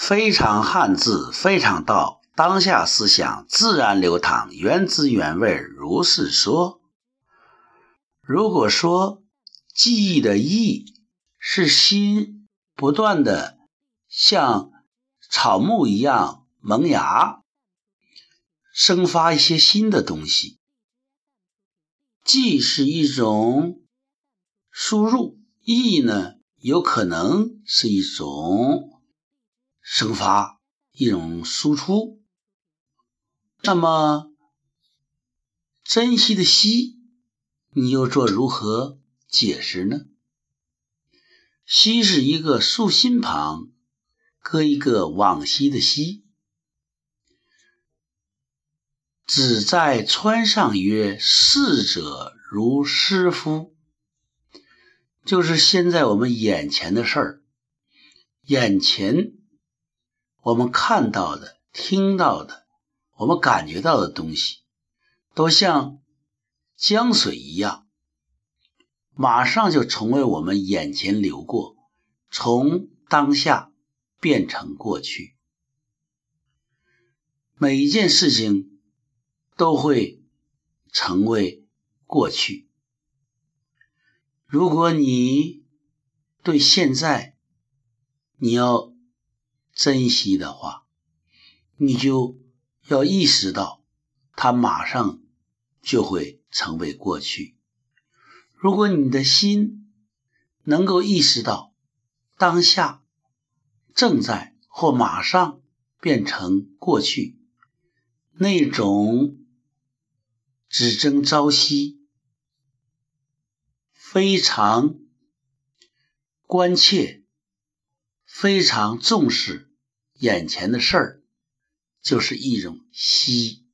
非常汉字，非常道，当下思想自然流淌，原汁原味，如是说。如果说记忆的忆是心不断的像草木一样萌芽，生发一些新的东西，记是一种输入，忆呢有可能是一种。生发一种输出，那么珍惜的惜，你又做如何解释呢？惜是一个竖心旁，搁一个往昔的昔。子在川上曰：“逝者如斯夫。”就是现在我们眼前的事儿，眼前。我们看到的、听到的、我们感觉到的东西，都像江水一样，马上就成为我们眼前流过，从当下变成过去。每一件事情都会成为过去。如果你对现在，你要。珍惜的话，你就要意识到，它马上就会成为过去。如果你的心能够意识到当下正在或马上变成过去，那种只争朝夕、非常关切、非常重视。眼前的事儿就是一种惜，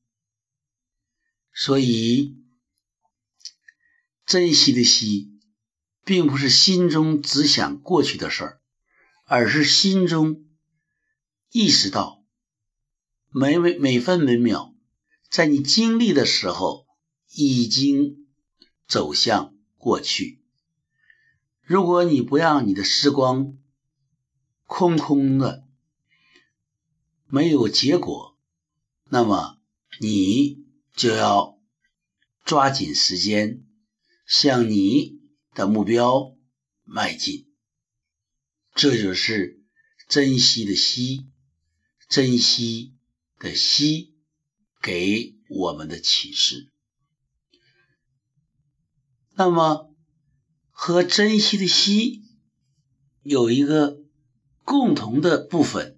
所以珍惜的惜，并不是心中只想过去的事儿，而是心中意识到每每每分每秒，在你经历的时候已经走向过去。如果你不让你的时光空空的。没有结果，那么你就要抓紧时间向你的目标迈进。这就是珍惜的惜，珍惜的惜给我们的启示。那么和珍惜的惜有一个共同的部分。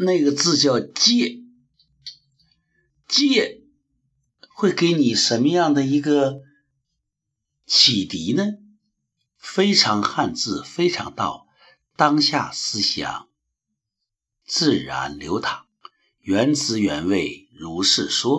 那个字叫戒，戒会给你什么样的一个启迪呢？非常汉字，非常道，当下思想自然流淌，原汁原味，如是说。